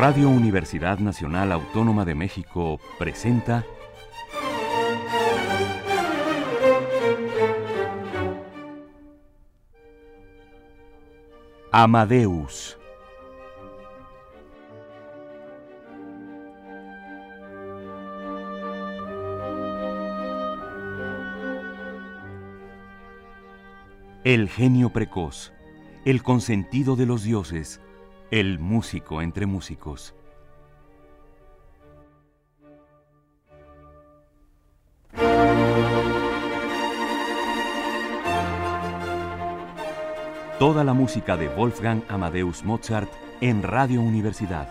Radio Universidad Nacional Autónoma de México presenta Amadeus. El genio precoz, el consentido de los dioses, el músico entre músicos. Toda la música de Wolfgang Amadeus Mozart en Radio Universidad.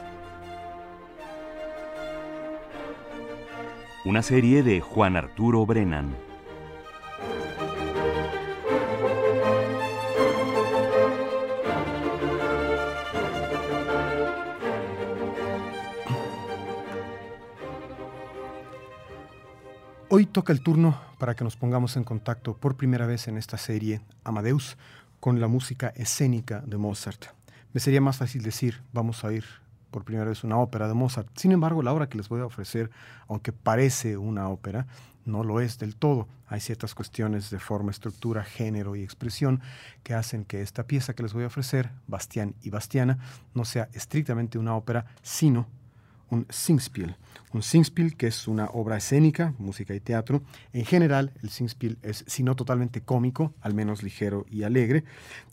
Una serie de Juan Arturo Brennan. Toca el turno para que nos pongamos en contacto por primera vez en esta serie Amadeus con la música escénica de Mozart. Me sería más fácil decir, vamos a ir por primera vez una ópera de Mozart. Sin embargo, la obra que les voy a ofrecer, aunque parece una ópera, no lo es del todo. Hay ciertas cuestiones de forma, estructura, género y expresión que hacen que esta pieza que les voy a ofrecer, Bastián y Bastiana, no sea estrictamente una ópera, sino un Singspiel. Un Singspiel que es una obra escénica, música y teatro. En general, el Singspiel es, si no totalmente cómico, al menos ligero y alegre,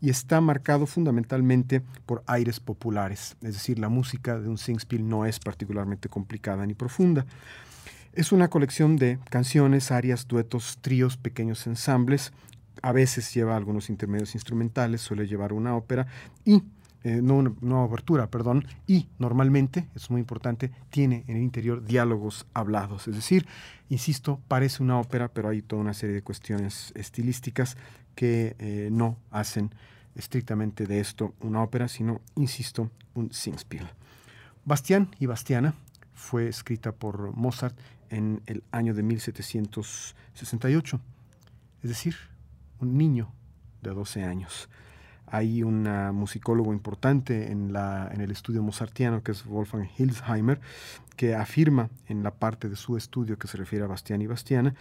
y está marcado fundamentalmente por aires populares. Es decir, la música de un Singspiel no es particularmente complicada ni profunda. Es una colección de canciones, arias, duetos, tríos, pequeños ensambles. A veces lleva algunos intermedios instrumentales, suele llevar una ópera y eh, no, una, abertura, perdón, y normalmente, es muy importante, tiene en el interior diálogos hablados. Es decir, insisto, parece una ópera, pero hay toda una serie de cuestiones estilísticas que eh, no hacen estrictamente de esto una ópera, sino, insisto, un Singspiel. Bastián y Bastiana fue escrita por Mozart en el año de 1768, es decir, un niño de 12 años. Hay un musicólogo importante en, el estudio mozartiano, que es Wolfgang Hilsheimer, que afirma en la parte de su estudio que se refiere a Bastián y Bastiana,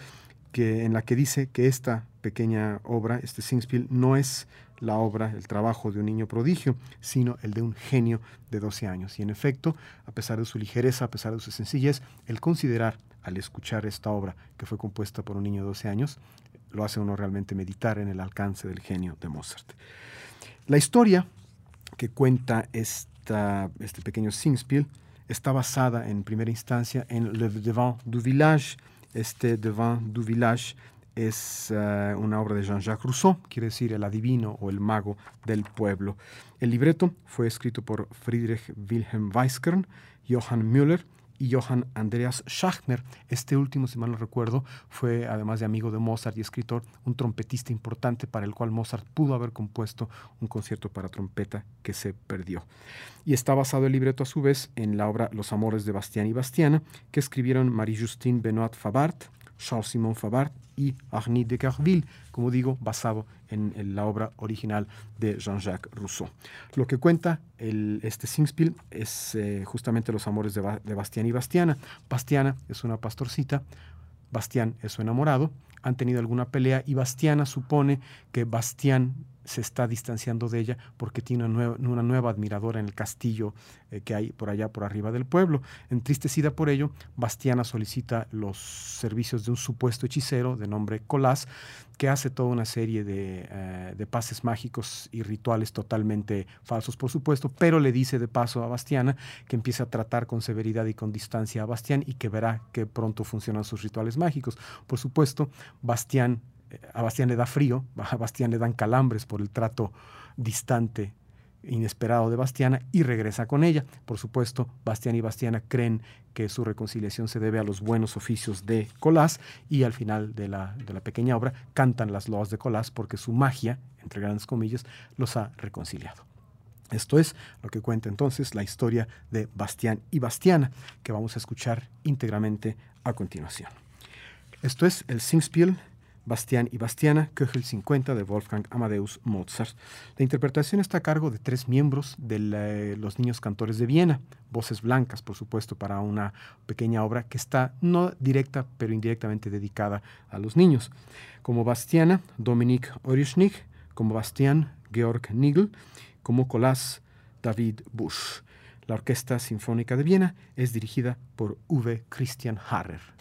que, en la que dice que esta pequeña obra, este Singspiel, no es la obra, el trabajo de un niño prodigio, sino el de un genio de 12 años. Y en efecto, a pesar de su ligereza, a pesar de su sencillez, el considerar al escuchar esta obra que fue compuesta por un niño de 12 años, lo hace uno realmente meditar en el alcance del genio de Mozart. La historia que cuenta este pequeño Singspiel está basada en primera instancia en Le Devant du Village. Este Devant du Village es eh, una obra de Jean-Jacques Rousseau, quiere decir el adivino o el mago del pueblo. El libreto fue escrito por Friedrich Wilhelm Weiskern, Johann Müller y Johann Andreas Schachner. Este último, si mal no recuerdo, fue, además de amigo de Mozart y escritor, un trompetista importante para el cual Mozart pudo haber compuesto un concierto para trompeta que se perdió. Y está basado el libreto, a su vez, en la obra Los amores de Bastián y Bastiana, que escribieron Marie-Justine Benoit Favart, Charles-Simon Favart y Arnie de Carville, como digo, basado en, la obra original de Jean-Jacques Rousseau. Lo que cuenta este Singspiel es eh, justamente los amores de, de Bastián y Bastiana. Bastiana es una pastorcita, Bastián es su enamorado, han tenido alguna pelea y Bastiana supone que Bastián se está distanciando de ella porque tiene una nueva, admiradora en el castillo eh, que hay por allá, por arriba del pueblo. Entristecida por ello, Bastiana solicita los servicios de un supuesto hechicero de nombre Colás, que hace toda una serie de, eh, de, pases mágicos y rituales totalmente falsos, por supuesto, pero le dice de paso a Bastiana que empiece a tratar con severidad y con distancia a Bastián y que verá que pronto funcionan sus rituales mágicos. Por supuesto, Bastián a Bastián le da frío, a Bastián le dan calambres por el trato distante, inesperado de Bastiana y regresa con ella. Por supuesto, Bastián y Bastiana creen que su reconciliación se debe a los buenos oficios de Colás y al final de la, de la pequeña obra cantan las loas de Colás porque su magia, entre grandes comillas, los ha reconciliado. Esto es lo que cuenta entonces la historia de Bastián y Bastiana, que vamos a escuchar íntegramente a continuación. Esto es el Singspiel Bastián y Bastiana, Köchel 50 de Wolfgang Amadeus Mozart. La interpretación está a cargo de tres miembros de los niños cantores de Viena, voces blancas, por supuesto, para una pequeña obra que está no directa, pero indirectamente dedicada a los niños. Como Bastiana, Dominik Oryschnik, como Bastián, Georg Nigel, como Colás, David Busch. La Orquesta Sinfónica de Viena es dirigida por Uwe Christian Harrer.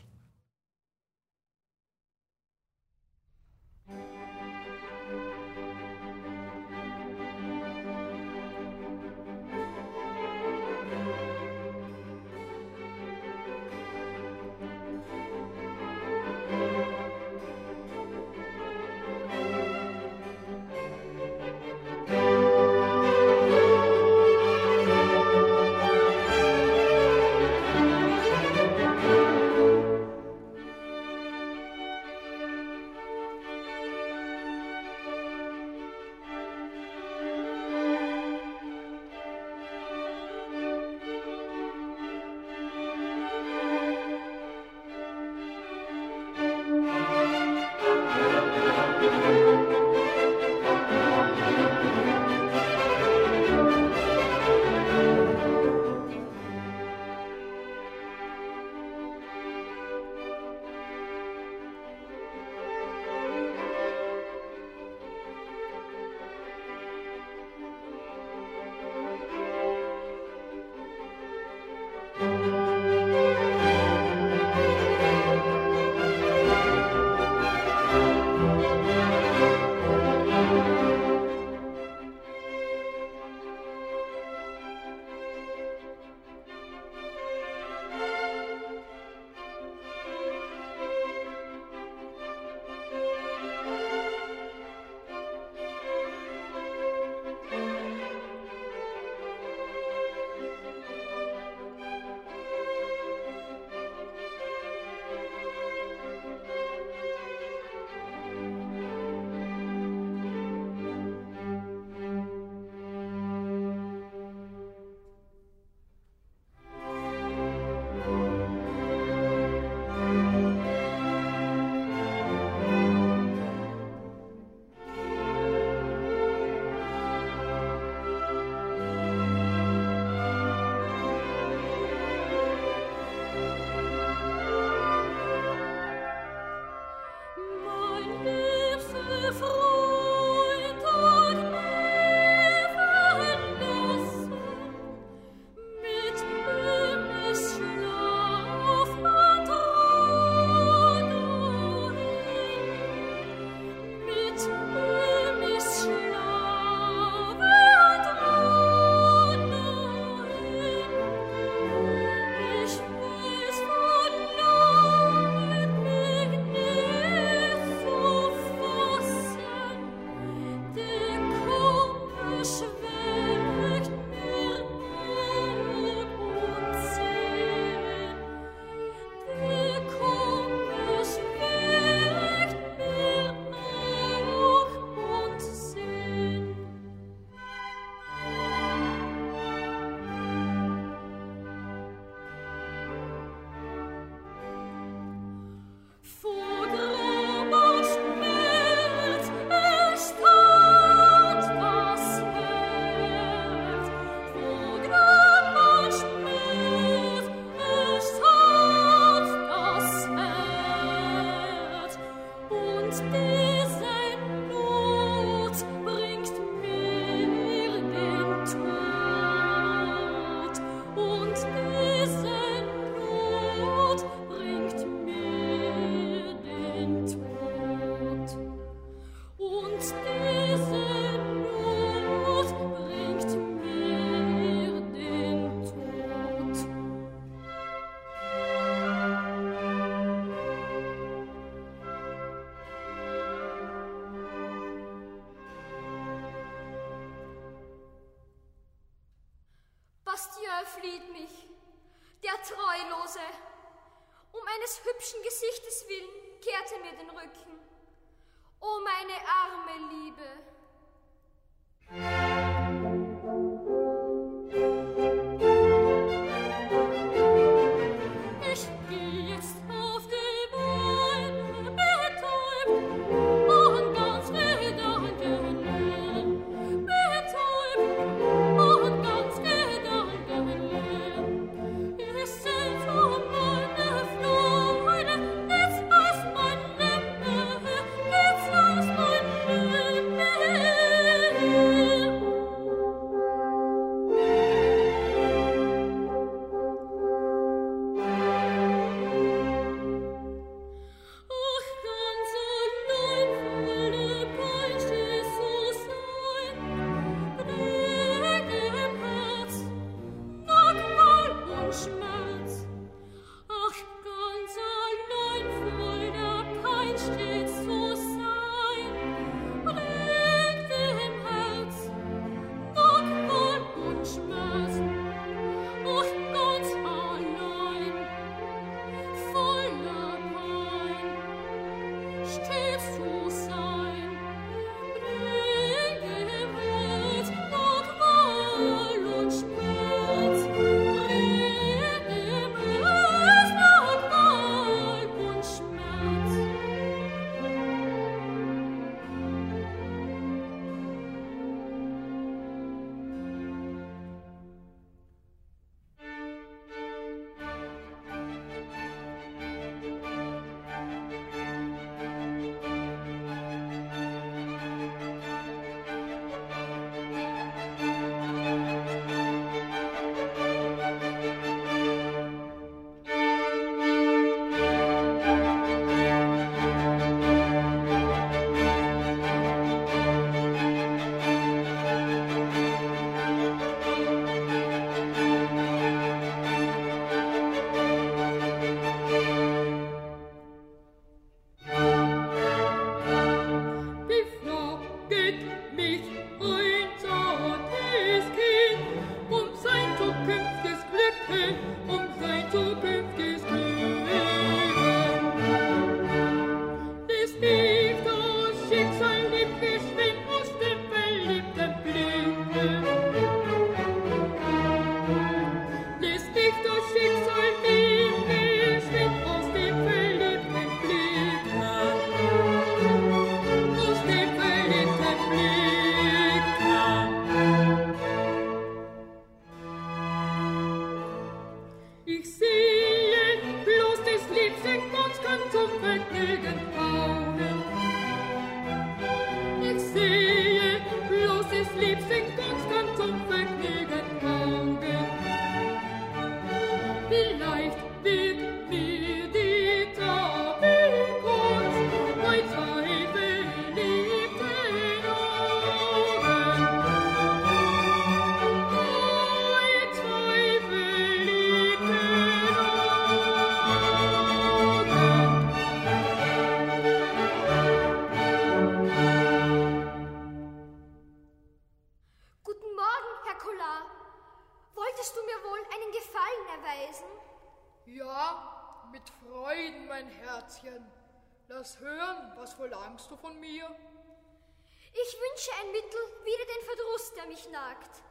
Wünsche ein Mittel wider den Verdruss, der mich nagt.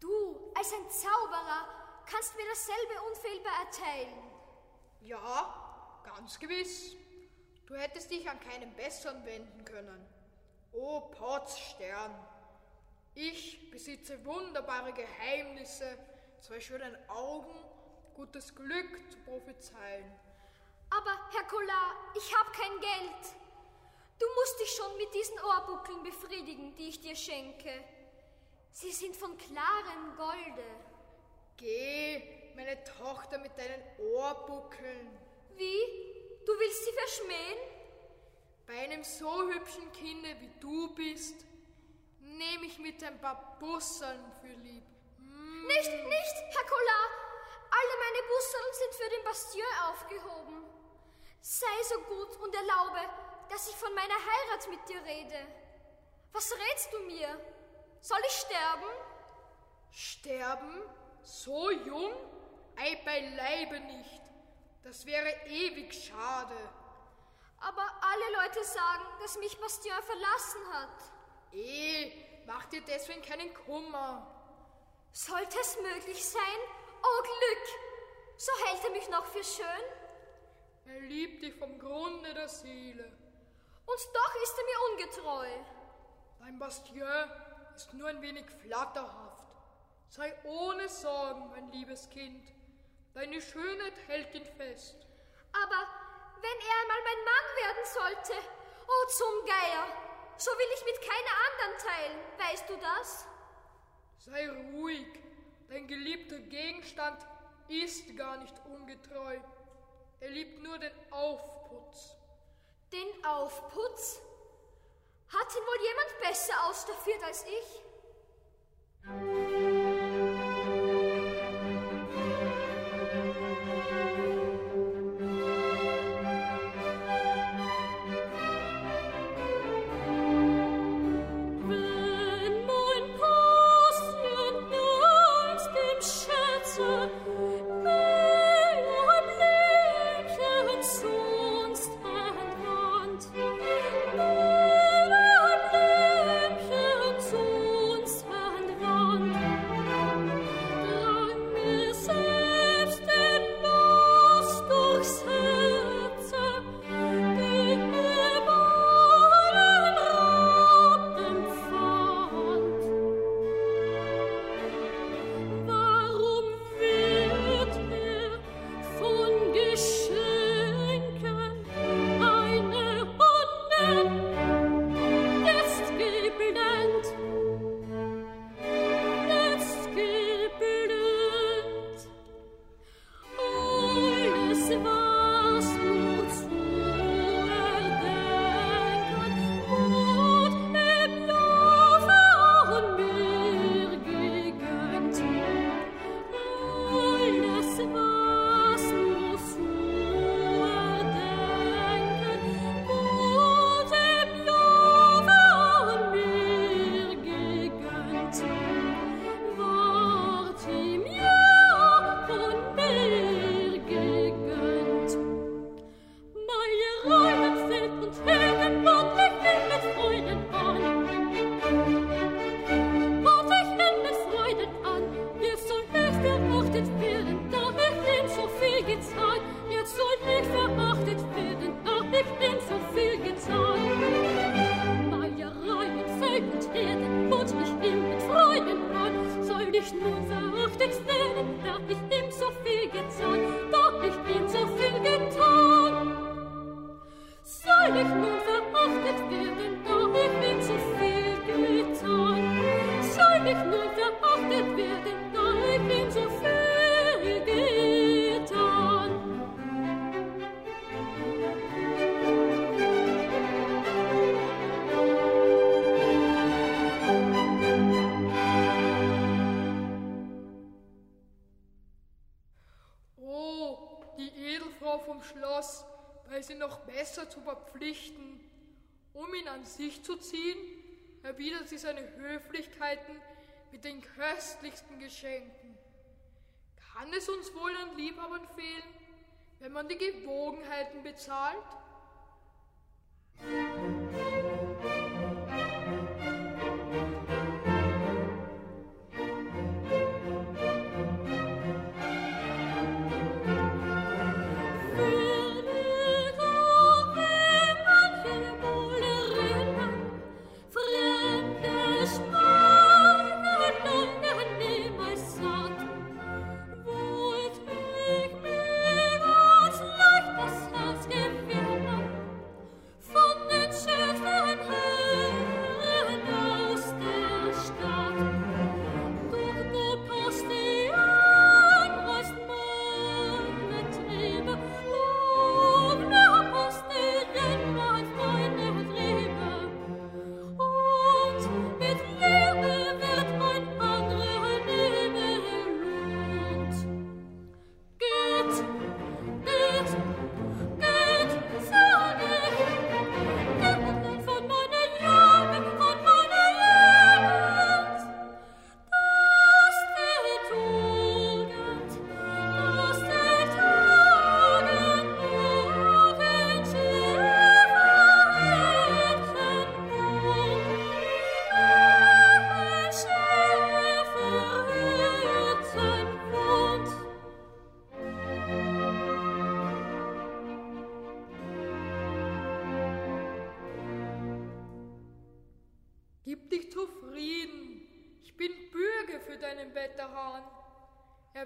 Du, als ein Zauberer, kannst mir dasselbe unfehlbar erteilen. Ja, ganz gewiss. Du hättest dich an keinen besseren wenden können. O Potzstern, ich besitze wunderbare Geheimnisse, zwei schönen Augen, gutes Glück zu prophezeien. Aber, Herr Collar, ich habe kein Geld. Du musst dich schon mit diesen Ohrbuckeln befriedigen, die ich dir schenke. Sie sind von klarem Golde. Geh, meine Tochter, mit deinen Ohrbuckeln. Wie? Du willst sie verschmähen? Bei einem so hübschen Kinde wie du bist, nehme ich mit ein paar Busseln für lieb. Mm. Nicht, nicht, Herr Collar. Alle meine Busseln sind für den Bastion aufgehoben. Sei so gut und erlaube, dass ich von meiner Heirat mit dir rede. Was rätst du mir? Soll ich sterben? Sterben? So jung? Ei, beileibe nicht. Das wäre ewig schade. Aber alle Leute sagen, dass mich Bastien verlassen hat. Eh, mach dir deswegen keinen Kummer. Sollte es möglich sein? Oh Glück! So hält er mich noch für schön? Er liebt dich vom Grunde der Seele. Und doch ist er mir ungetreu. Dein Bastien ist nur ein wenig flatterhaft. Sei ohne Sorgen, mein liebes Kind. Deine Schönheit hält ihn fest. Aber wenn er einmal mein Mann werden sollte, oh zum Geier, so will ich mit keiner anderen teilen, weißt du das? Sei ruhig, dein geliebter Gegenstand ist gar nicht ungetreu. Er liebt nur den Aufputz. Den Aufputz? Hat ihn wohl jemand besser ausdaffiert als ich? Sich zu ziehen, erwidert sie seine Höflichkeiten mit den köstlichsten Geschenken. Kann es uns wohl an Liebhabern fehlen, wenn man die Gewogenheiten bezahlt?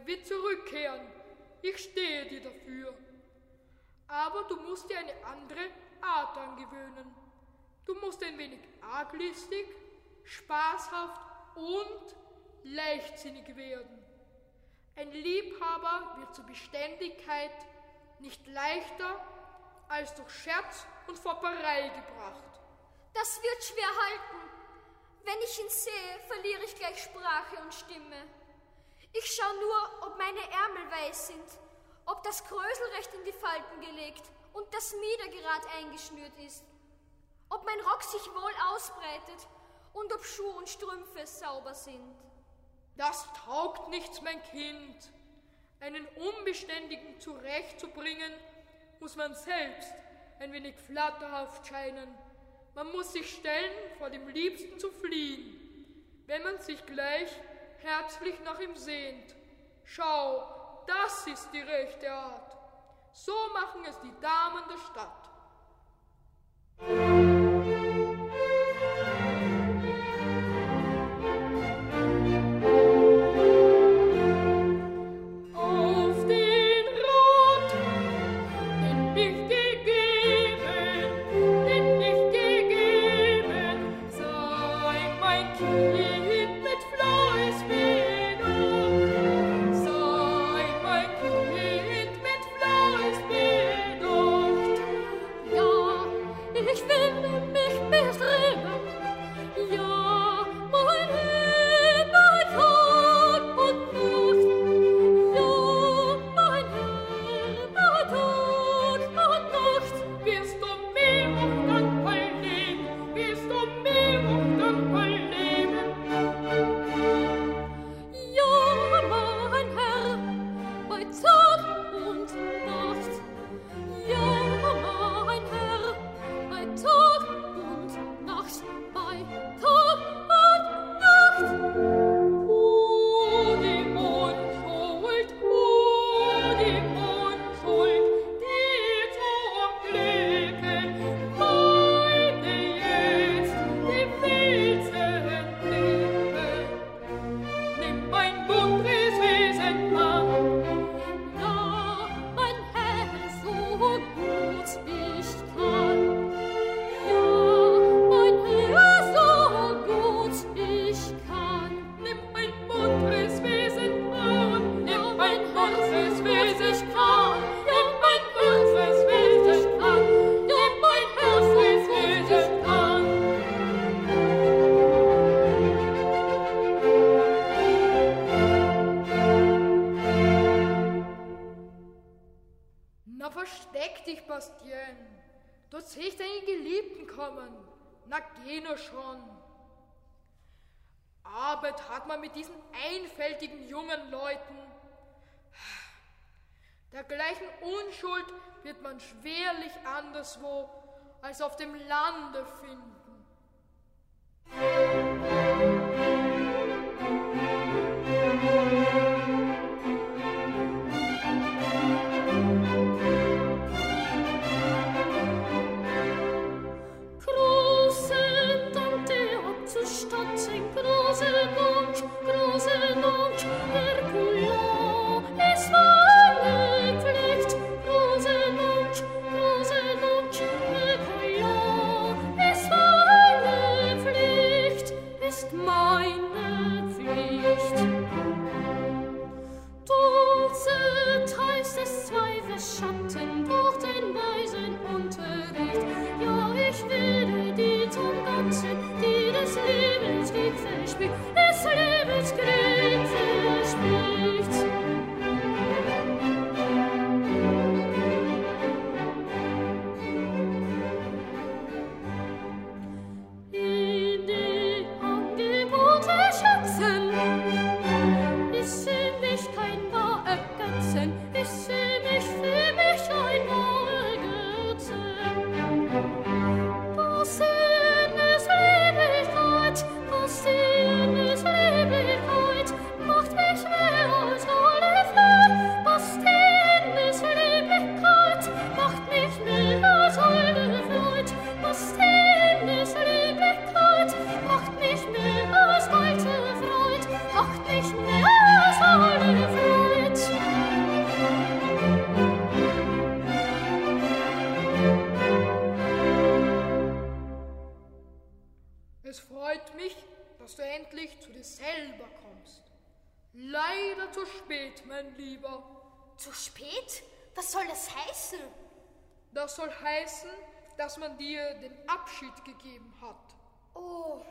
Er wird zurückkehren. Ich stehe dir dafür. Aber du musst dir eine andere Art angewöhnen. Du musst ein wenig arglistig, spaßhaft und leichtsinnig werden. Ein Liebhaber wird zur Beständigkeit nicht leichter als durch Scherz und Fopperei gebracht. Das wird schwer halten. Wenn ich ihn sehe, verliere ich gleich Sprache und Stimme. Ich schaue nur, ob meine Ärmel weiß sind, ob das Krösel recht in die Falten gelegt und das Mieder gerade eingeschnürt ist, ob mein Rock sich wohl ausbreitet und ob Schuh und Strümpfe sauber sind. Das taugt nichts, mein Kind. Einen Unbeständigen zurechtzubringen, muss man selbst ein wenig flatterhaft scheinen. Man muss sich stellen, vor dem Liebsten zu fliehen. Wenn man sich gleich herzlich nach ihm sehnt. Schau, das ist die rechte Art. So machen es die Damen der Stadt. Spuren. Na, gene schon. Arbeit hat man mit diesen einfältigen jungen Leuten. Dergleichen Unschuld wird man schwerlich anderswo als auf dem Lande finden. 我。Das soll heißen, dass man dir den Abschied gegeben hat. Oh.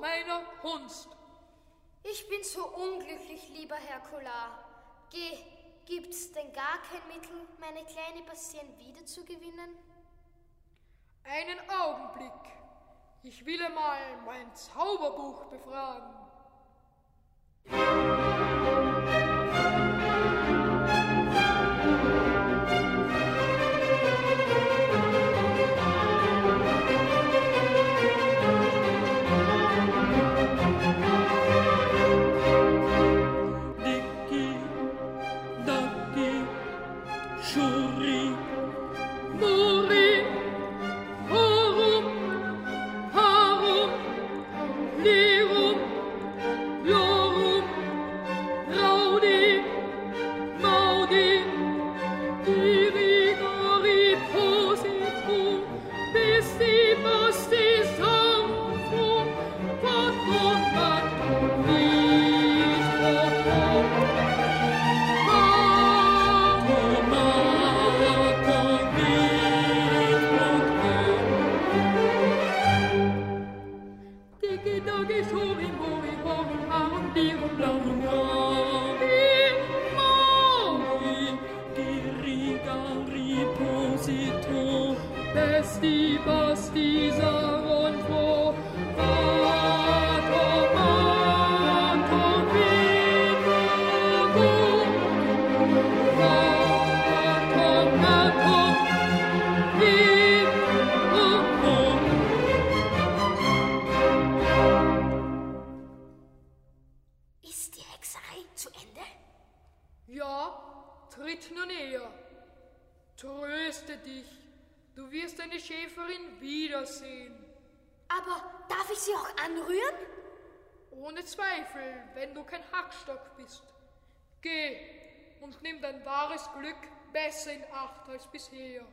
Meiner Kunst. Ich bin so unglücklich, lieber Herr Collar. Geh, gibt's denn gar kein Mittel, meine kleine Bastien wiederzugewinnen? Einen Augenblick. Ich will einmal mein Zauberbuch befragen. Festivas dieser und wo schöne Schäferin wiedersehen. Aber darf ich sie auch anrühren? Ohne Zweifel, wenn du kein Hackstock bist. Geh und nimm dein wahres Glück besser in Acht als bisher.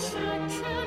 sunshine.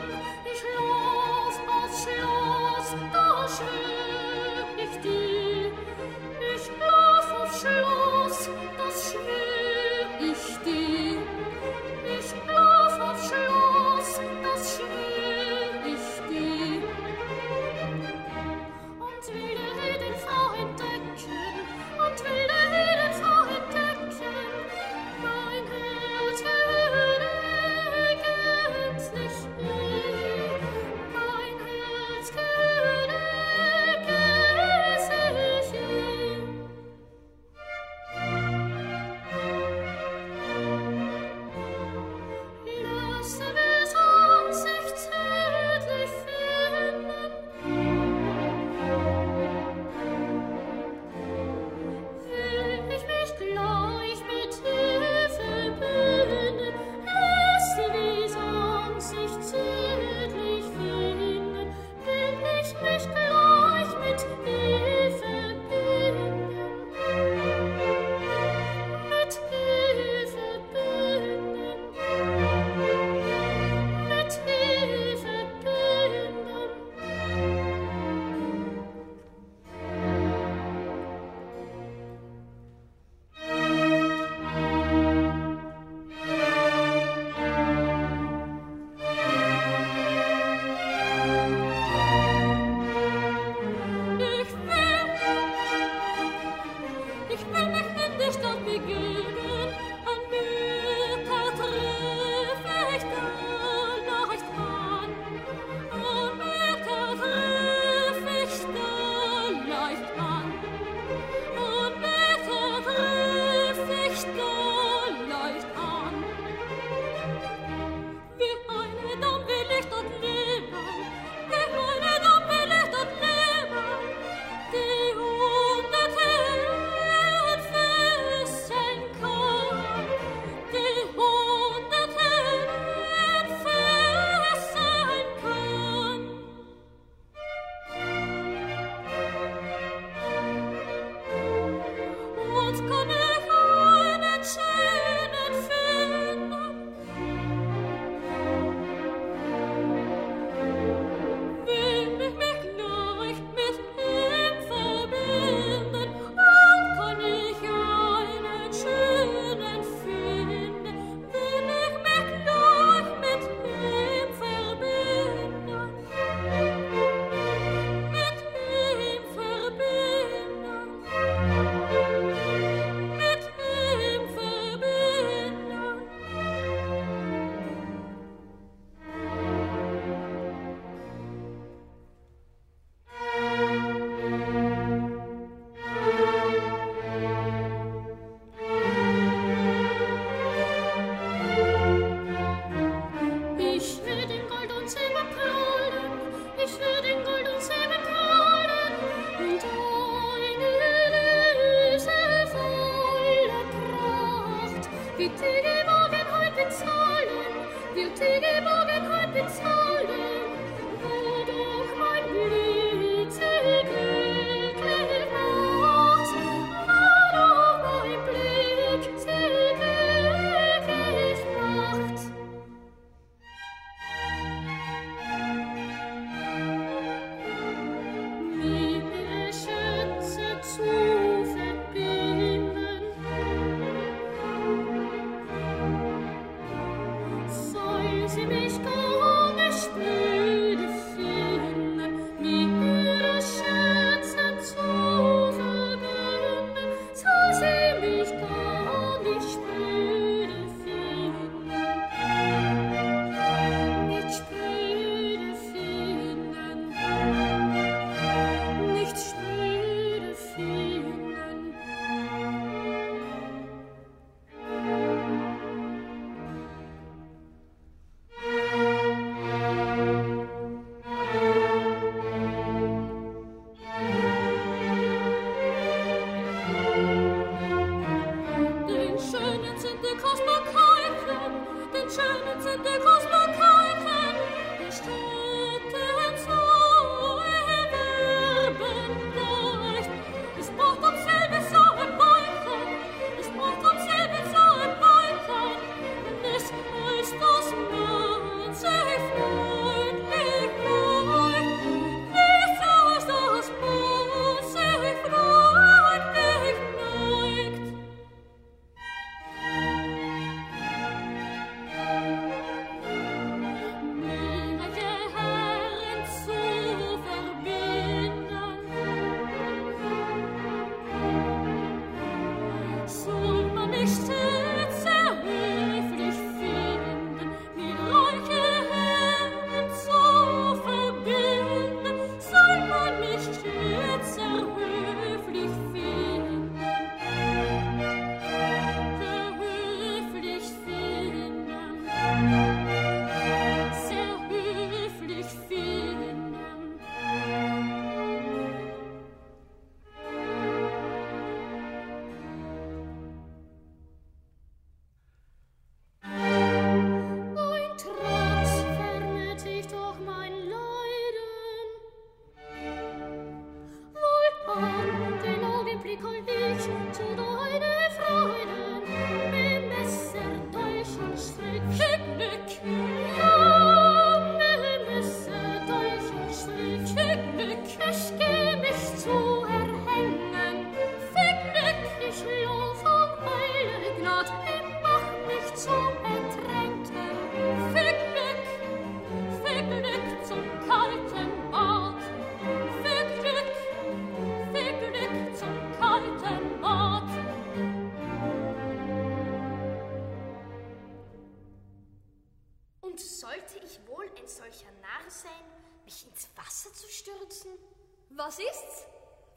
Was ist's?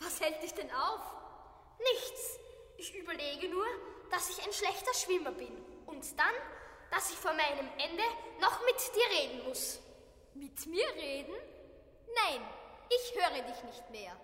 Was hält dich denn auf? Nichts. Ich überlege nur, dass ich ein schlechter Schwimmer bin. Und dann, dass ich vor meinem Ende noch mit dir reden muss. Mit mir reden? Nein, ich höre dich nicht mehr.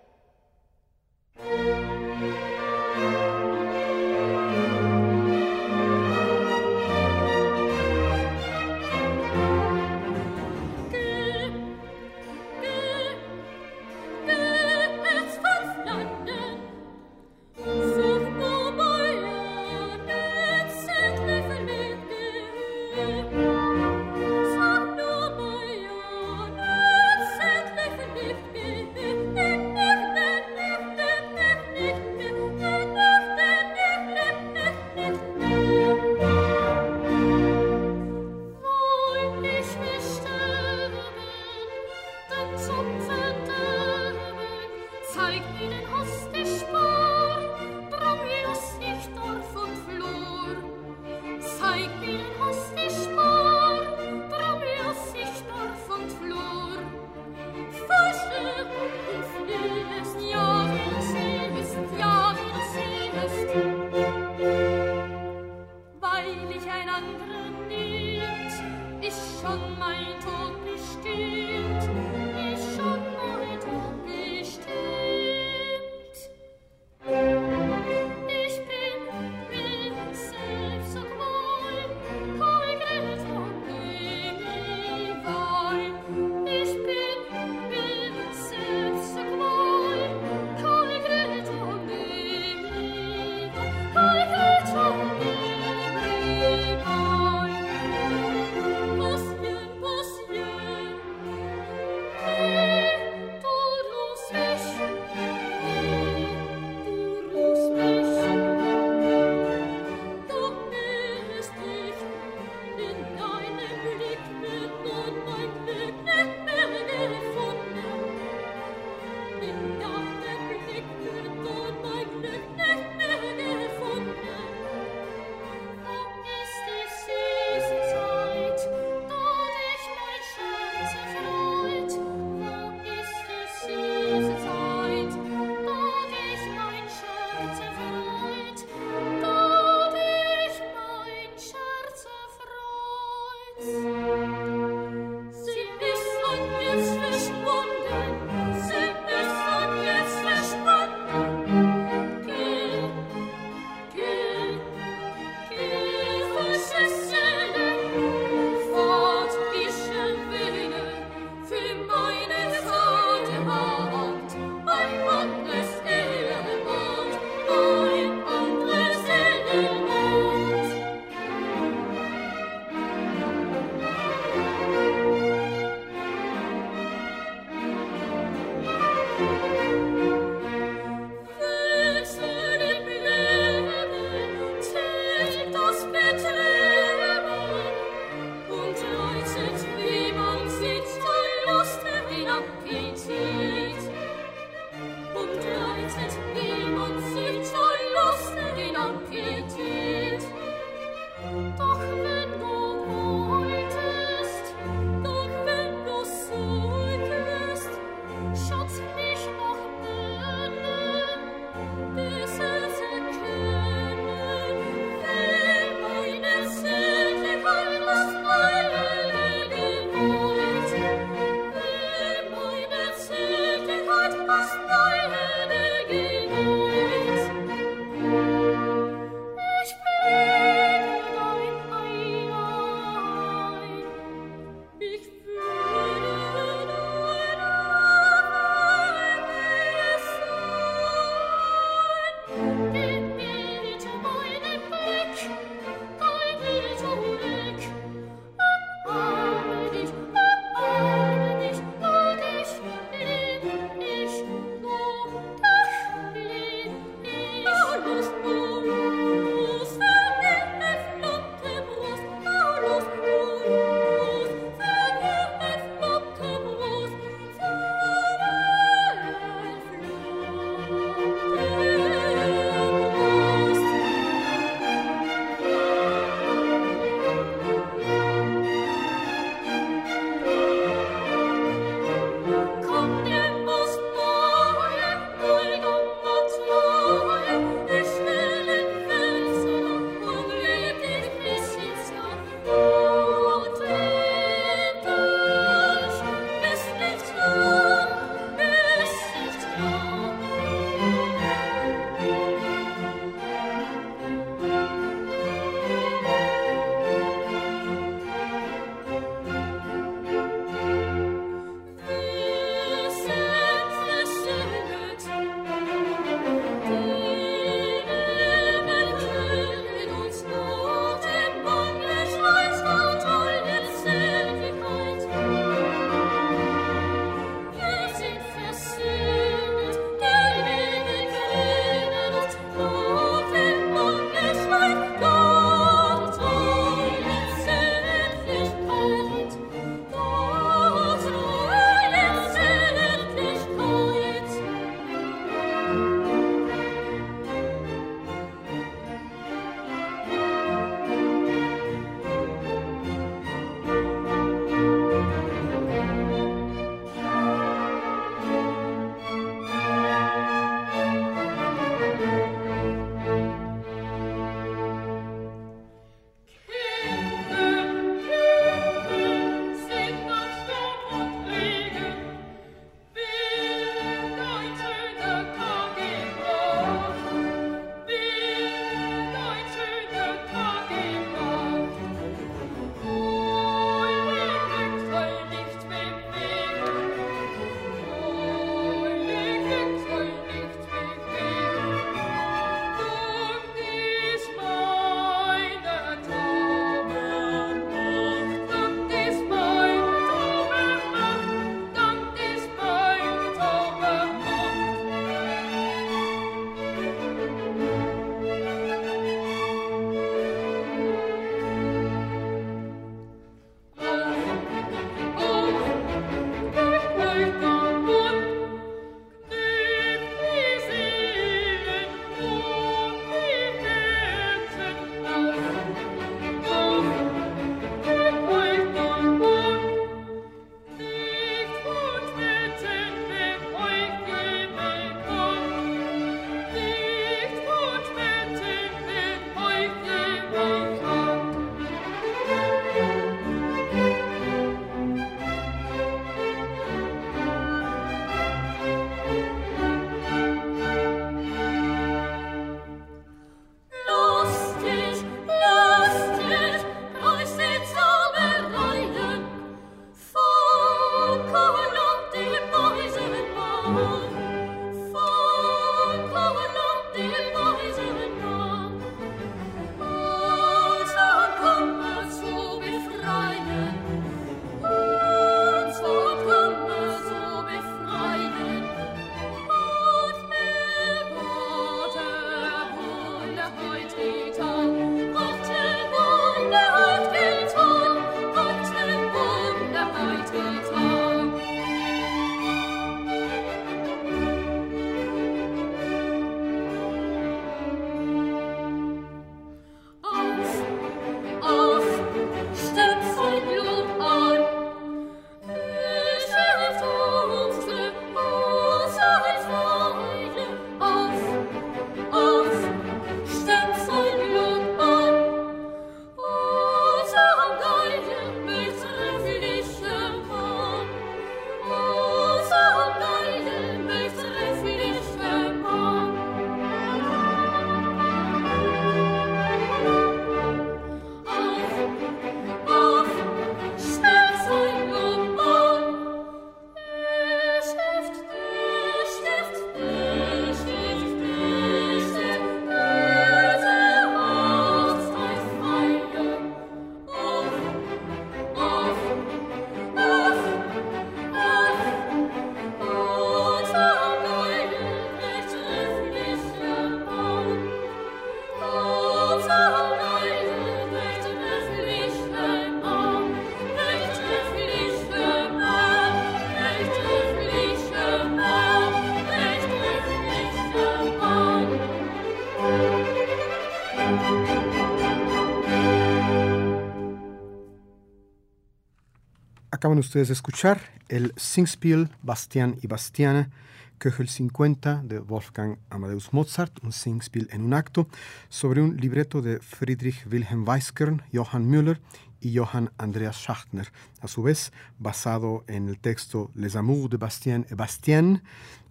Acaban ustedes de escuchar el Singspiel Bastian y Bastiana, Köchel 50 de Wolfgang Amadeus Mozart, un Singspiel en un acto, sobre un libreto de Friedrich Wilhelm Weiskern, Johann Müller y Johann Andreas Schachtner, a su vez basado en el texto Les Amours de Bastien et Bastien,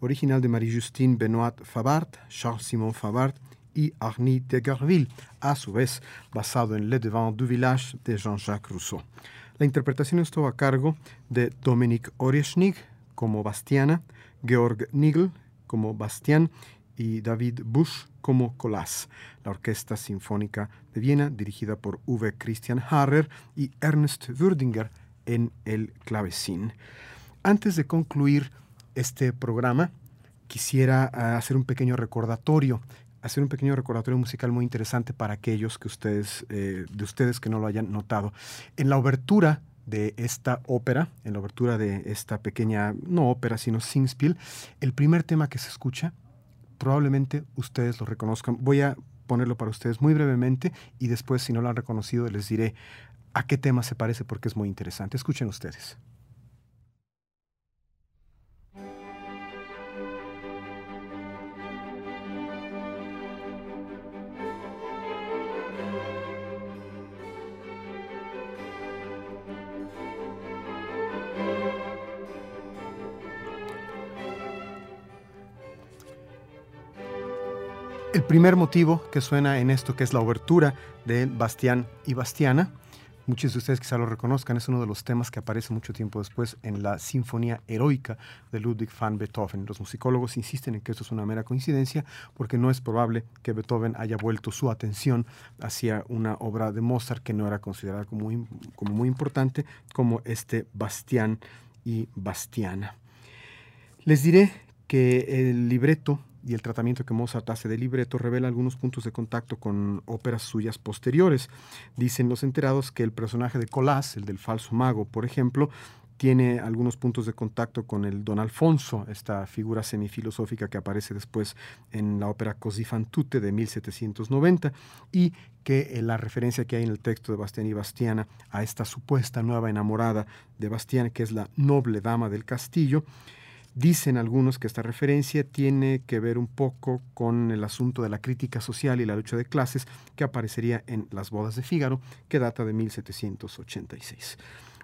original de Marie-Justine Benoit Favart, Charles-Simon Favart y Arnie de Garville, a su vez basado en Le Devant du Village de Jean-Jacques Rousseau. La interpretación estuvo a cargo de Dominik Oreschnig como Bastiana, Georg Nigel como Bastian y David Busch como Colas, la Orquesta Sinfónica de Viena, dirigida por Uwe Christian Harrer y Ernst Würdinger en el clavecín. Antes de concluir este programa, quisiera ah, hacer un pequeño recordatorio hacer un pequeño recordatorio musical muy interesante para aquellos que ustedes, eh, de ustedes que no lo hayan notado. En la obertura de esta ópera, en la obertura de esta pequeña, no ópera, sino singspiel, el primer tema que se escucha, probablemente ustedes lo reconozcan. Voy a ponerlo para ustedes muy brevemente y después, si no lo han reconocido, les diré a qué tema se parece porque es muy interesante. Escuchen ustedes. Primer motivo que suena en esto, que es la obertura de Bastián y Bastiana, muchos de ustedes quizá lo reconozcan, es uno de los temas que aparece mucho tiempo después en la Sinfonía Heroica de Ludwig van Beethoven. Los musicólogos insisten en que esto es una mera coincidencia porque no es probable que Beethoven haya vuelto su atención hacia una obra de Mozart que no era considerada como muy, como muy importante, como este Bastián y Bastiana. Les diré que el libreto y el tratamiento que Mozart hace del libreto revela algunos puntos de contacto con óperas suyas posteriores. Dicen los enterados que el personaje de Colás, el del falso mago, por ejemplo, tiene algunos puntos de contacto con el Don Alfonso, esta figura semifilosófica que aparece después en la ópera Così fan tutte de 1790, y que la referencia que hay en el texto de Bastián y Bastiana a esta supuesta nueva enamorada de Bastián, que es la noble dama del castillo, Dicen algunos que esta referencia tiene que ver un poco con el asunto de la crítica social y la lucha de clases que aparecería en Las bodas de Fígaro, que data de 1786.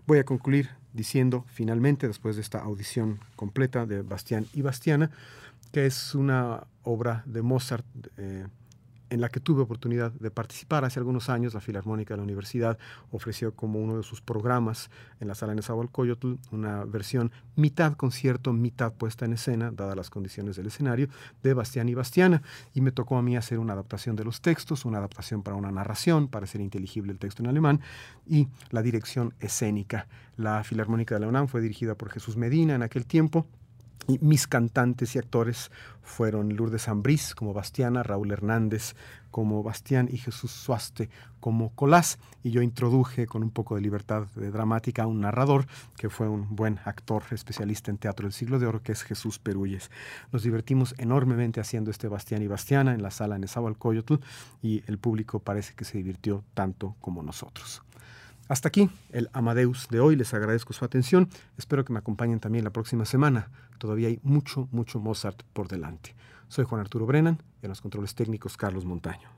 Voy a concluir diciendo finalmente, después de esta audición completa de Bastián y Bastiana, que es una obra de Mozart eh, en la que tuve oportunidad de participar hace algunos años, la Filarmónica de la Universidad ofreció como uno de sus programas en la sala Nezahualcóyotl una versión mitad concierto, mitad puesta en escena, dadas las condiciones del escenario, de Bastián y Bastiana. Y me tocó a mí hacer una adaptación de los textos, una adaptación para una narración, para hacer inteligible el texto en alemán, y la dirección escénica. La Filarmónica de la UNAM fue dirigida por Jesús Medina en aquel tiempo y mis cantantes y actores fueron Lourdes Ambrís como Bastiana, Raúl Hernández como Bastián y Jesús Suaste como Colás. Y yo introduje con un poco de libertad de dramática a un narrador que fue un buen actor especialista en teatro del siglo de oro, que es Jesús Perúyes. Nos divertimos enormemente haciendo este Bastián y Bastiana en la sala en Nezahualcóyotl y el público parece que se divirtió tanto como nosotros. Hasta aquí el Amadeus de hoy. Les agradezco su atención. Espero que me acompañen también la próxima semana. Todavía hay mucho, mucho Mozart por delante. Soy Juan Arturo Brennan y en los controles técnicos Carlos Montaño.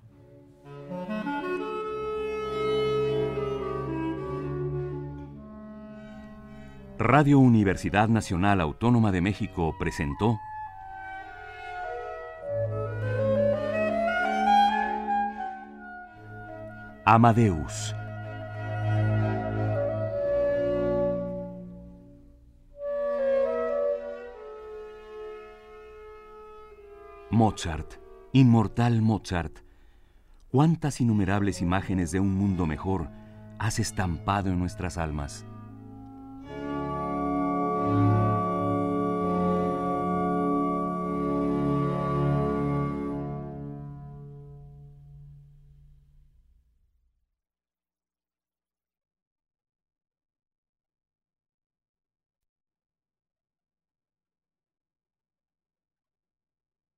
Radio Universidad Nacional Autónoma de México presentó Amadeus Mozart, inmortal Mozart, cuántas innumerables imágenes de un mundo mejor has estampado en nuestras almas.